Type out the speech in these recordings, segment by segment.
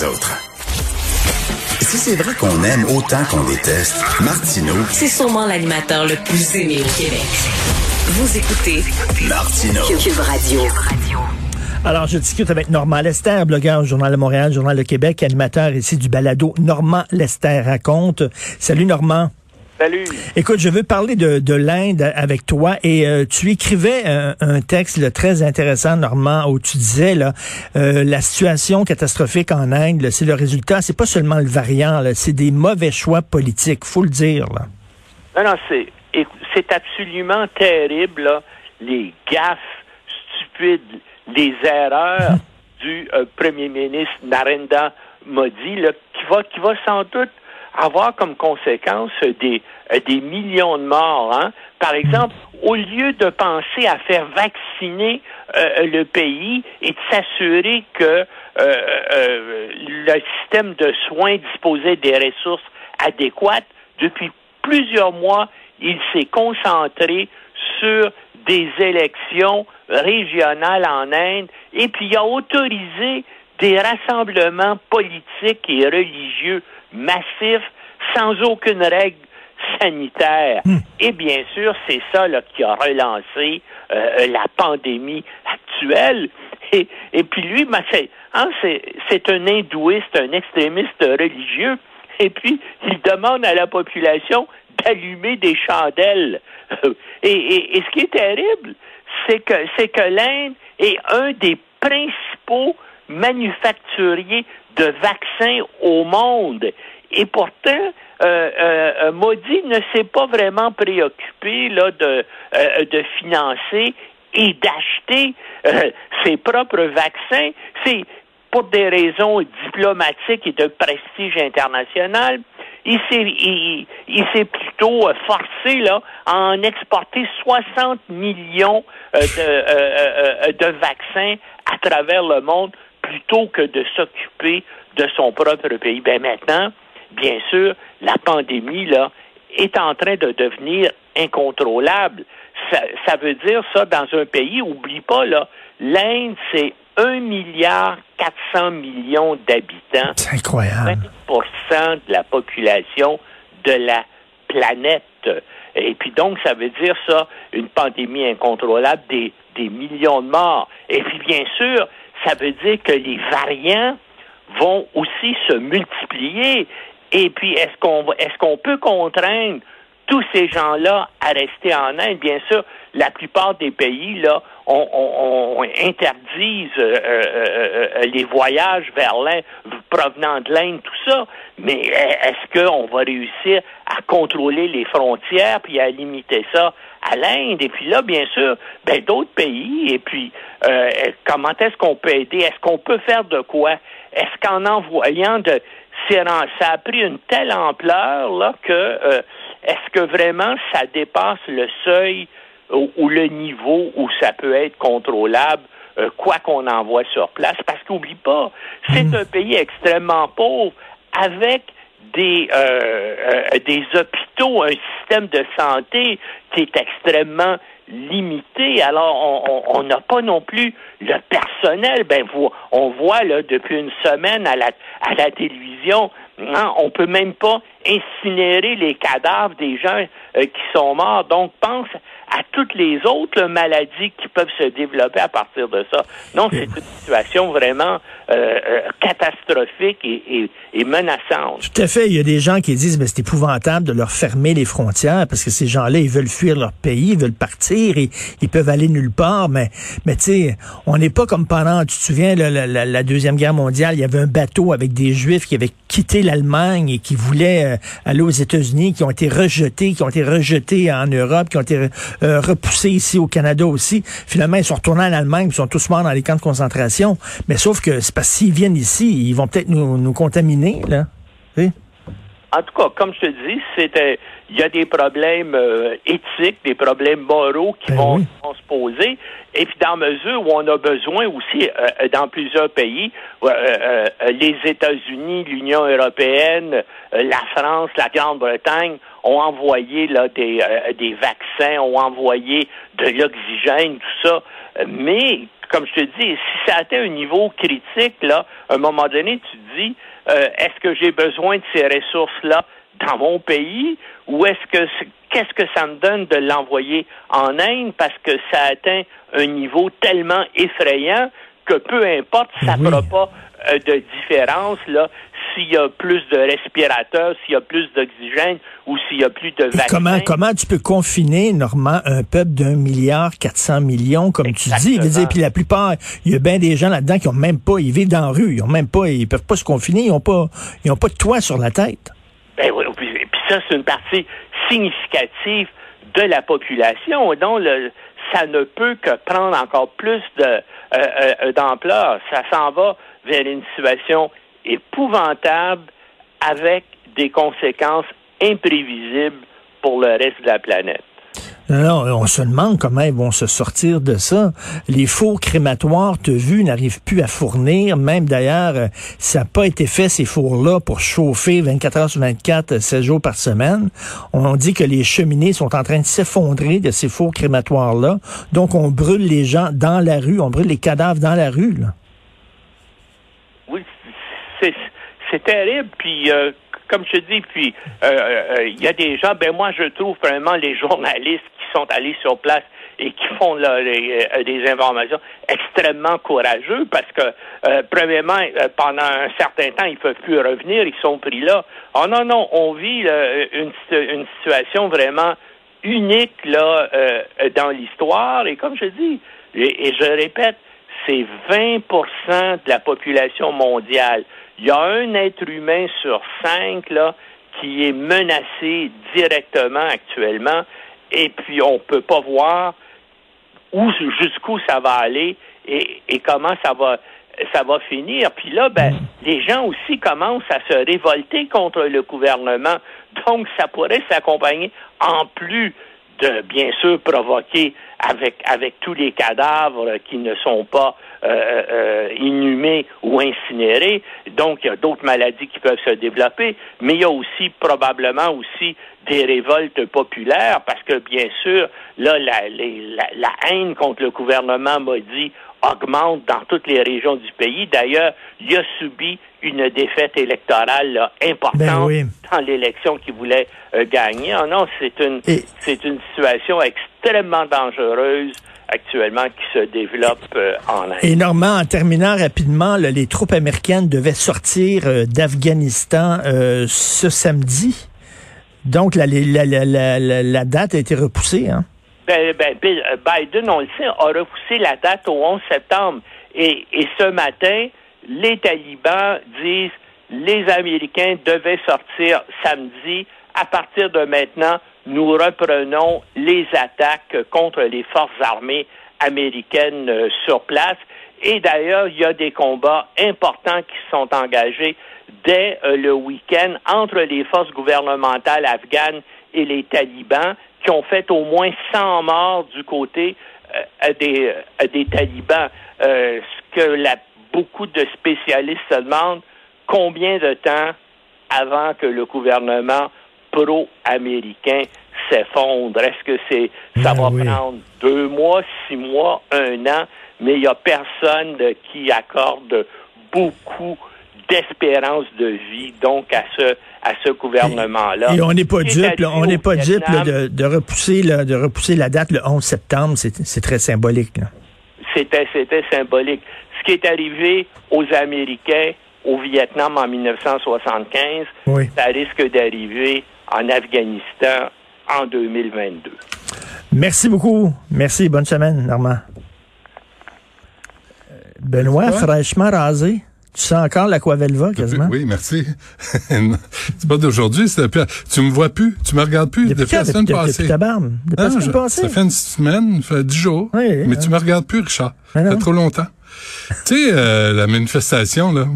les autres. Si c'est vrai qu'on aime autant qu'on déteste, Martineau, C'est sûrement l'animateur le plus aimé au Québec. Vous écoutez Martineau. Cube Radio. Alors, je discute avec Normand Lester, blogueur au Journal de Montréal, Journal de Québec, animateur ici du balado Normand Lester raconte. Salut Normand. Salut. Écoute, je veux parler de, de l'Inde avec toi et euh, tu écrivais un, un texte là, très intéressant, Normand, où tu disais là, euh, la situation catastrophique en Inde, c'est le résultat, c'est pas seulement le variant, c'est des mauvais choix politiques, faut le dire. Là. Non, non, c'est, c'est absolument terrible, là, les gaffes stupides, les erreurs du euh, premier ministre Narendra Modi, là, qui va, qui va sans doute avoir comme conséquence euh, des, euh, des millions de morts. Hein? Par exemple, au lieu de penser à faire vacciner euh, le pays et de s'assurer que euh, euh, le système de soins disposait des ressources adéquates, depuis plusieurs mois, il s'est concentré sur des élections régionales en Inde et puis il a autorisé des rassemblements politiques et religieux massifs sans aucune règle sanitaire. Et bien sûr, c'est ça là, qui a relancé euh, la pandémie actuelle. Et, et puis lui, ben, c'est, hein, c'est, c'est un hindouiste, un extrémiste religieux. Et puis, il demande à la population d'allumer des chandelles. Et, et- et ce qui est terrible, c'est que, c'est que l'Inde est un des principaux manufacturiers de vaccins au monde. Et pourtant, euh, euh, Modi ne s'est pas vraiment préoccupé là, de, euh, de financer et d'acheter euh, ses propres vaccins. C'est pour des raisons diplomatiques et de prestige international. Il s'est, il, s'est plutôt euh, forcé là, à en exporter 60 millions euh, de, euh, euh, euh, de vaccins à travers le monde plutôt que de s'occuper de son propre pays. Ben maintenant, bien sûr, la pandémie là est en train de devenir incontrôlable. Ça, ça veut dire ça dans un pays, oublie pas là, l'Inde c'est 1 milliard 400 millions d'habitants. C'est incroyable. 20 de la population de la planète. Et puis donc, ça veut dire ça, une pandémie incontrôlable, des, des millions de morts. Et puis bien sûr, ça veut dire que les variants vont aussi se multiplier. Et puis, est-ce qu'on est-ce qu'on peut contraindre tous ces gens-là à rester en Inde? Bien sûr, la plupart des pays là interdisent euh, euh, euh, les voyages vers l'Inde provenant de l'Inde, tout ça. Mais est-ce qu'on va réussir à contrôler les frontières puis à limiter ça à l'Inde? Et puis là, bien sûr, ben d'autres pays. Et puis, euh, comment est-ce qu'on peut aider? Est-ce qu'on peut faire de quoi? Est-ce qu'en envoyant de ça a pris une telle ampleur là que euh, est-ce que vraiment ça dépasse le seuil ou, ou le niveau où ça peut être contrôlable euh, quoi qu'on envoie sur place? Parce qu'oublie pas c'est un pays extrêmement pauvre avec des euh, euh, des hôpitaux un système de santé qui est extrêmement limité. Alors, on- n'a pas non plus le personnel. Ben, vous, on voit là depuis une semaine à la à la télévision, hein, on peut même pas incinérer les cadavres des gens euh, qui sont morts. Donc, pense à toutes les autres maladies qui peuvent se développer à partir de ça. Non, c'est une situation vraiment euh, euh, catastrophique et, menaçante. Tout à fait. Il y a des gens qui disent, mais c'est épouvantable de leur fermer les frontières parce que ces gens-là, ils veulent fuir leur pays, ils veulent partir, et ils peuvent aller nulle part. Mais, mais tu sais, on n'est pas comme pendant, tu te souviens, la, la- la Deuxième Guerre mondiale, il y avait un bateau avec des Juifs qui avaient quitté l'Allemagne et qui voulaient euh, aller aux États-Unis, qui ont été rejetés, qui ont été rejetés en Europe, qui ont été euh, repoussés ici au Canada aussi. Finalement, ils sont retournés en Allemagne, ils sont tous morts dans les camps de concentration. Mais sauf que c'est parce s'ils viennent ici, ils vont peut-être nous, contaminer, là. En tout cas, comme je te dis, c'était il y a des problèmes euh, éthiques, des problèmes moraux qui Ben vont, oui. vont se poser. Et puis dans mesure où on a besoin aussi euh, dans plusieurs pays, euh, euh, euh, les États-Unis, l'Union européenne, euh, la France, la Grande-Bretagne ont envoyé là des, euh, des vaccins, ont envoyé de l'oxygène, tout ça. Euh, Mais comme je te dis, si ça atteint un niveau critique, là, à un moment donné, tu te dis, euh, est-ce que j'ai besoin de ces ressources-là? Dans mon pays ou est-ce que qu'est-ce que ça me donne de l'envoyer en Inde parce que ça atteint un niveau tellement effrayant que peu importe, ça ne fera pas euh, de différence là s'il y a plus de respirateurs, s'il y a plus d'oxygène ou s'il y a plus de vaccins. Comment, comment tu peux confiner, Normand, un peuple d'un milliard 400 millions, comme tu dis? Dire, puis la plupart, il y a bien des gens là-dedans qui ont même pas, ils vivent dans la rue, ils ont même pas, ils peuvent pas se confiner, ils ont pas, ils ont pas de toit sur la tête. Ben oui, puis, ça, c'est une partie significative de la population. Donc, ça ne peut que prendre encore plus de, euh, euh, d'ampleur. Ça s'en va vers une situation épouvantable avec des conséquences imprévisibles pour le reste de la planète. Non, on se demande comment ils vont se sortir de ça. Les fours crématoires, tu vu, n'arrivent plus à fournir. Même d'ailleurs, euh, ça n'a pas été fait, ces fours-là, pour chauffer 24 heures sur 24, 16 jours par semaine. On dit que les cheminées sont en train de s'effondrer de ces fours crématoires-là. Donc, on brûle les gens dans la rue, on brûle les cadavres dans la rue. Là c'est terrible. Puis, euh, comme je te dis, puis euh, euh, il y a des gens, ben moi je trouve vraiment les journalistes sont allés sur place et qui font des informations extrêmement courageux parce que, premièrement, pendant un certain temps, ils ne peuvent plus revenir, ils sont pris là. Oh non, non, on vit une, une, situation vraiment unique là dans l'histoire. Et comme je dis, et je répète, c'est 20% de la population mondiale. Il y a un être humain sur cinq là qui est menacé directement actuellement, et puis on peut pas voir où jusqu'où ça va aller et, et comment ça va ça va finir. Puis là, ben, les gens aussi commencent à se révolter contre le gouvernement. Donc, ça pourrait s'accompagner en plus de, bien sûr, provoquer avec, avec tous les cadavres qui ne sont pas euh, euh, inhumés ou incinérés. Donc, il y a d'autres maladies qui peuvent se développer, mais il y a aussi probablement aussi des révoltes populaires parce que, bien sûr, là, la, la, la haine contre le gouvernement maudit augmente dans toutes les régions du pays. D'ailleurs, il a subi une défaite électorale importante ben dans l'élection qu'il voulait euh, gagner. Oh non, c'est une c'est une situation extrêmement dangereuse actuellement qui se développe euh, en Inde. Et Normand, en terminant rapidement, les troupes américaines devaient sortir euh, d'Afghanistan ce samedi. Donc la, la, la, la, date a été repoussée. Hein? Ben, ben, Biden, on le sait, a repoussé la date au 11 septembre. Et, et ce matin, les talibans disent les Américains devaient sortir samedi. À partir de maintenant, nous reprenons les attaques contre les forces armées américaines euh, sur place. Et d'ailleurs, il y a des combats importants qui sont engagés dès euh, le week-end entre les forces gouvernementales afghanes et les talibans qui ont fait au moins 100 morts du côté euh, des, des talibans. ce que beaucoup de spécialistes se demandent combien de temps avant que le gouvernement pro-américain s'effondre. Est-ce que c'est ça ben va prendre deux mois, six mois, un an, mais il n'y a personne qui accorde beaucoup d'espérance de vie donc à ce à ce gouvernement-là. Et, on n'est pas dupe, on n'est pas dupe de, de, repousser de repousser la date le 11 septembre, c'est très symbolique. C'était c'était symbolique ce qui est arrivé aux Américains au Vietnam en 1975, ça risque d'arriver en Afghanistan en 2022. Merci beaucoup. Merci. Bonne semaine, Normand. Benoît, fraîchement rasé. Tu sens encore l'aquavelva quasiment? Oui, merci. c'est pas d'aujourd'hui, c'est Tu me vois plus, tu me regardes plus depuis, la semaine passée. Depuis ta barbe. Depuis ah, Ça fait une semaine, ça fait dix jours. mais tu tu me regardes plus, Richard. Ça fait trop longtemps tu sais, euh, la manifestation, là,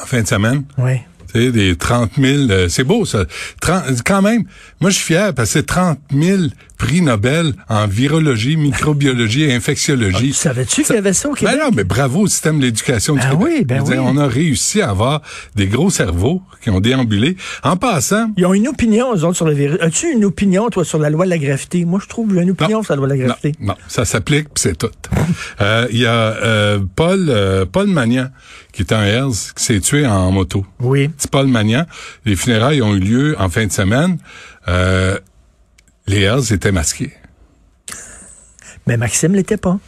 en fin de semaine. Oui. Des 30 000, euh, c'est beau, ça. 30, quand même, moi, je suis fier parce que c'est 30 000 prix Nobel en virologie, microbiologie et infectiologie. Ah, savais-tu qu'il y avait ça au Québec? Ben non, mais bravo au système de l'éducation du ben Québec. Oui, ben oui. On a réussi à avoir des gros cerveaux qui ont déambulé. En passant... Ils ont une opinion, eux autres, sur le virus. As-tu une opinion, toi, sur la loi de la gravité? Moi, je trouve une opinion sur la loi de la gravité. Non, ça s'applique, c'est tout. Euh, il y a euh, Paul, euh, Paul Magnan, qui est un Hells, qui s'est tué en moto. Oui. C'est Paul Magnan. Les funérailles ont eu lieu en fin de semaine. Euh, les Hells étaient masqués. Mais Maxime l'était pas.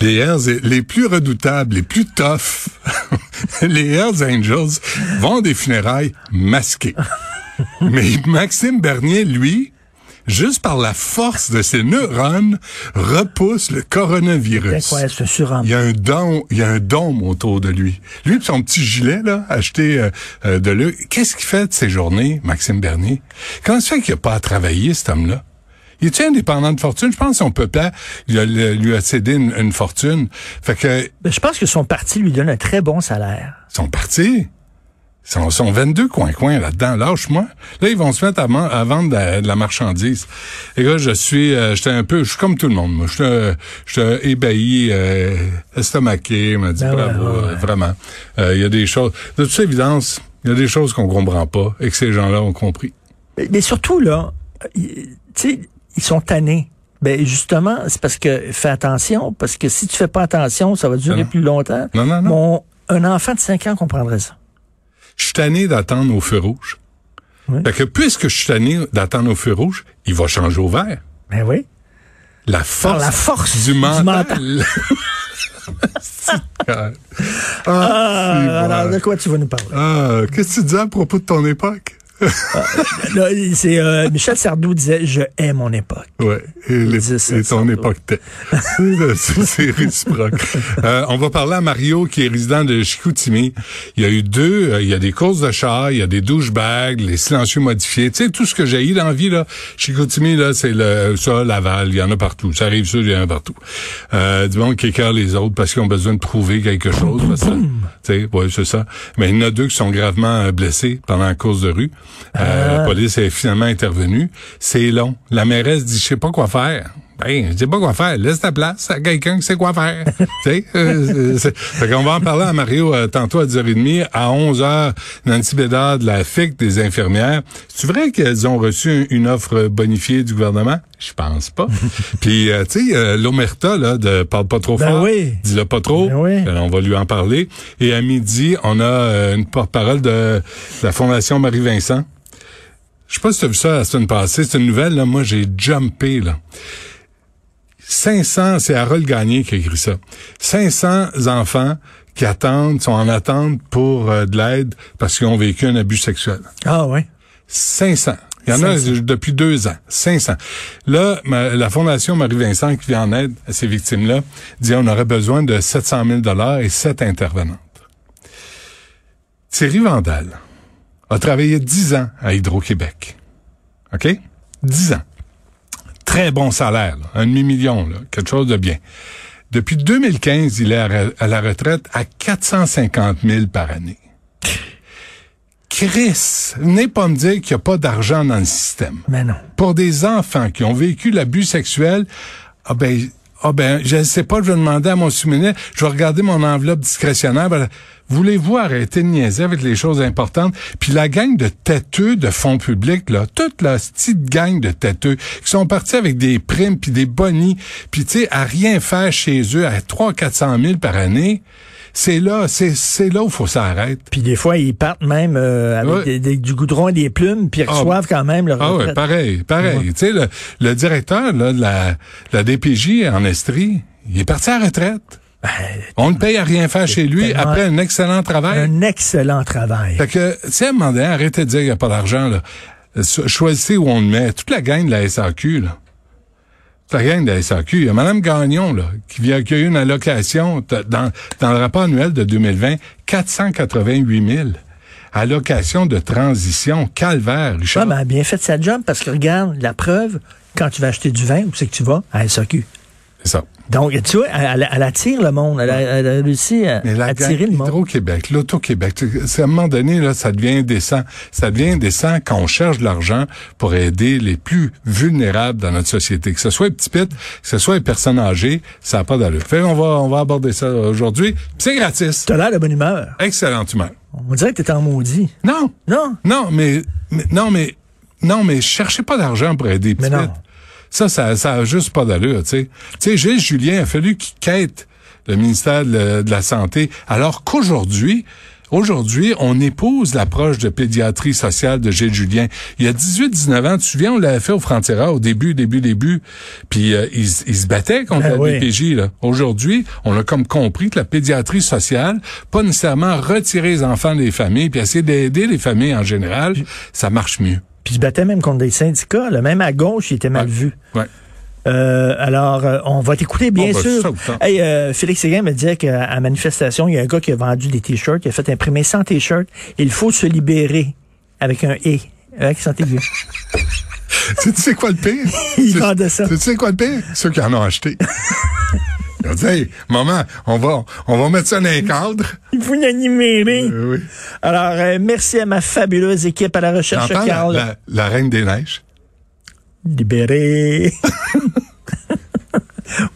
Les Hells, les plus redoutables, les plus toughs, les Hells Angels vont des funérailles masqués. Mais Maxime Bernier, lui, juste par la force de ses neurones, repousse le coronavirus. Il y a un dôme, il y a un dôme autour de lui. Lui, son petit gilet là, acheté euh, euh, de lui. Qu'est-ce qu'il fait de ses journées, Maxime Bernier? Comment se fait qu'il a pas à travailler, cet homme-là? Il est indépendant de fortune? Je pense que son papa lui a, lui a cédé une, fortune. Fait que. Ben, je pense que son parti lui donne un très bon salaire. Son parti? Son, sont 22 coins-coins là-dedans. Lâche-moi. Là, ils vont se mettre à, vendre de la, marchandise. Et là, je suis, euh, j'étais un peu, je suis comme tout le monde. Moi, j'étais ébahi, euh, estomaqué. m'a dit ben bravo, euh, vraiment. Euh, il y a des choses. De toute évidence, il y a des choses qu'on comprend pas et que ces gens-là ont compris. Mais, mais surtout là, tu sais ils sont tannés. Ben justement, c'est parce que fais attention, parce que si tu fais pas attention, ça va durer plus longtemps. Non, non, non. Mon, un enfant de 5 ans comprendrait ça. Je suis tanné d'attendre au feu rouge. Oui. Fait que puisque je suis tanné d'attendre au feu rouge, il va changer au vert. Ben oui. La force, la force du mental. Du ah, ah alors, de quoi tu vas nous parler? Ah, qu'est-ce que tu dis à propos de ton époque? Là, c'est euh, Michel Sardou disait je hais mon époque. Ouais, et, ton époque c'est réciproque. Euh, on va parler à Mario qui est résident de Chicoutimi. Il y a eu deux, euh, il y a des courses de chars, il y a des douchebags, les silencieux modifiés, tu sais tout ce que j'ai eu dans la vie là. Chicoutimi là, c'est le ça Laval, il y en a partout. Ça arrive ça, il y en a partout. Euh, du monde qui écœure les autres parce qu'ils ont besoin de prouver quelque chose. Tu sais, ouais, c'est ça. Mais il y en a deux qui sont gravement blessés pendant la course de rue. Euh, la police est finalement intervenue. C'est long. La mairesse dit, je sais pas quoi faire. Ben, je sais pas quoi faire. Laisse ta place à quelqu'un qui sait quoi faire. tu euh, fait qu'on va en parler à Mario euh, tantôt à 10h30. À 11h, Nancy Bédard de la FIC des infirmières. C'est vrai qu'elles ont reçu une offre bonifiée du gouvernement? Je pense pas. Puis, euh, tu sais, l'Omerta, là, de Parle pas trop ben fort. Oui. Dis-le pas trop. Ben oui. on va lui en parler. Et à midi, on a une porte-parole de la Fondation Marie-Vincent. Je sais pas si tu as vu ça la semaine passée. C'est une nouvelle, là. Moi, j'ai jumpé, là. 500, c'est Harold Gagné qui a écrit ça. 500 enfants qui attendent, sont en attente pour euh, de l'aide parce qu'ils ont vécu un abus sexuel. Ah ouais. 500. Il y en a depuis deux ans. 500. Là, la Fondation Marie-Vincent qui vient en aide à ces victimes-là dit on aurait besoin de 700 000 dollars et sept intervenantes. Thierry Vandal a travaillé 10 ans à Hydro-Québec. OK? 10 ans très bon salaire, un demi-million, quelque chose de bien. Depuis 2015, il est à, la retraite à 450 000 par année. Chris, venez pas me dire qu'il n'y a pas d'argent dans le système. Mais non. Pour des enfants qui ont vécu l'abus sexuel, ah ben, ah ben, je ne sais pas, je vais demander à mon souvenir, je vais regarder mon enveloppe discrétionnaire. Ben, Voulez-vous arrêter de niaiser avec les choses importantes? Puis la gang de têteux de fonds publics, là, toute la petite gang de têteux qui sont partis avec des primes puis des bonnies, puis tu sais, à rien faire chez eux, à 3 400 000 par année, c'est là, c'est là où faut s'arrêter. Puis des fois, ils partent même euh, avec du goudron et des plumes, puis ils ah, reçoivent quand même leur Ah ouais, pareil, pareil. Tu sais, le, le, directeur là, de la, la DPJ en Estrie, il est parti à la retraite. Ben, on ne paye à rien faire chez lui après un excellent travail. Un excellent travail. Fait que, tu sais, arrêtez de dire qu'il n'y a pas d'argent, là. Choisissez où on le met. Toute la gang de la SAQ, là. Toute la gang de la SAQ. Il y a Mme Gagnon, là, qui vient accueillir une allocation dans, dans le rapport annuel de 2020, 488 000 allocation de transition. Calvaire, Richard. Ah, ben, bien fait sa job parce que regarde, la preuve, quand tu vas acheter du vin, où c'est que tu vas? À SAQ. C'est ça. Donc, tu vois, elle, elle attire le monde. Elle, a- elle a réussi à Mais attirer le monde. Hydro-Québec, l'Auto-Québec, c'est à un moment donné, là, ça devient indécent. Ça devient indécent quand on cherche de l'argent pour aider les plus vulnérables dans notre société. Que ce soit les petits pits, que ce soit les personnes âgées, ça n'a pas d'allure. Fait on va, on va aborder ça aujourd'hui. C'est gratis. Tu as l'air de bonne humeur. Excellente humeur. On dirait que t'es en maudit. Non. Non? Non, mais, mais- non, mais, non, mais cherchez pas d'argent pour aider les Mais petits non. pits. Ça, ça, ça a juste pas d'allure, tu sais. Tu sais, Gilles Julien a fallu qu'il quête le ministère de la, Santé, alors qu'aujourd'hui, Aujourd'hui, on épouse l'approche de pédiatrie sociale de Gilles Julien. Il y a 18-19 ans, tu te souviens, on l'avait fait au Frontiera au début, début, début. Puis euh, il, se battait contre Ben la oui. DPJ. là. Aujourd'hui, on a comme compris que la pédiatrie sociale, pas nécessairement retirer les enfants des familles, puis essayer d'aider les familles en général, ça marche mieux. Puis il se battait même contre des syndicats. là. Même à gauche, il était mal Ouais. vu. Ouais. Euh, alors, euh, on va t'écouter, bien Oh, ben, sûr. Hey, euh, Félix Séguin me disait qu'à à manifestation, il y a un gars qui a vendu des t-shirts, il a fait imprimer 100 t-shirts. Il faut se libérer avec un « et », avec accent aigu. tu sais quoi le pire? Il Tu- vendait ça. Tu sais quoi le pire? Ceux qui en ont acheté. Ils ont dit, hey, maman, on va, on va mettre ça dans un cadre. Il faut y libérer. Euh, oui. Alors, euh, merci à ma fabuleuse équipe à la recherche, la, Carl. la, la Reine des Neiges. Libéré.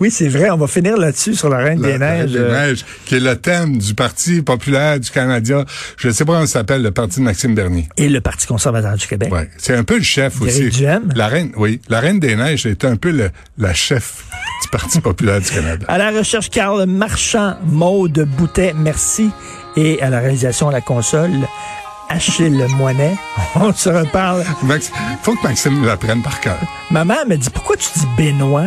oui, c'est vrai, on va finir là-dessus sur la Reine La, des la Reine Neiges. des Euh, Neiges, qui est le thème du Parti populaire du Canada. Je ne sais pas comment ça s'appelle, le Parti de Maxime Bernier. Et le Parti conservateur du Québec. Ouais. C'est un peu le chef aussi. La reine, oui. La Reine des Neiges est un peu le, la chef du Parti populaire du Canada. À la recherche, Carl Marchand, Maude Boutet, merci. Et à la réalisation à la console, Achille Moinet. On se reparle. Max, faut que Maxime l'apprenne par cœur. Maman me dit, pourquoi tu dis Benoît?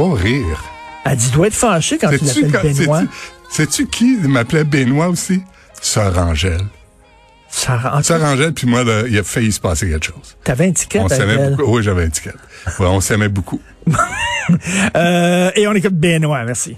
Pas rire. Elle dit, tu dois être fâché quand tu Sais-tu l'appelles Benoît. sais-tu- qui m'appelait Benoît aussi? Sœur Angèle. Sœur Angèle, puis moi, là, il a failli se passer quelque chose. T'avais un ticket On s'aimait beaucoup. Oui, j'avais un ticket. Ouais, on s'aimait beaucoup. Euh, et on écoute Benoît, merci.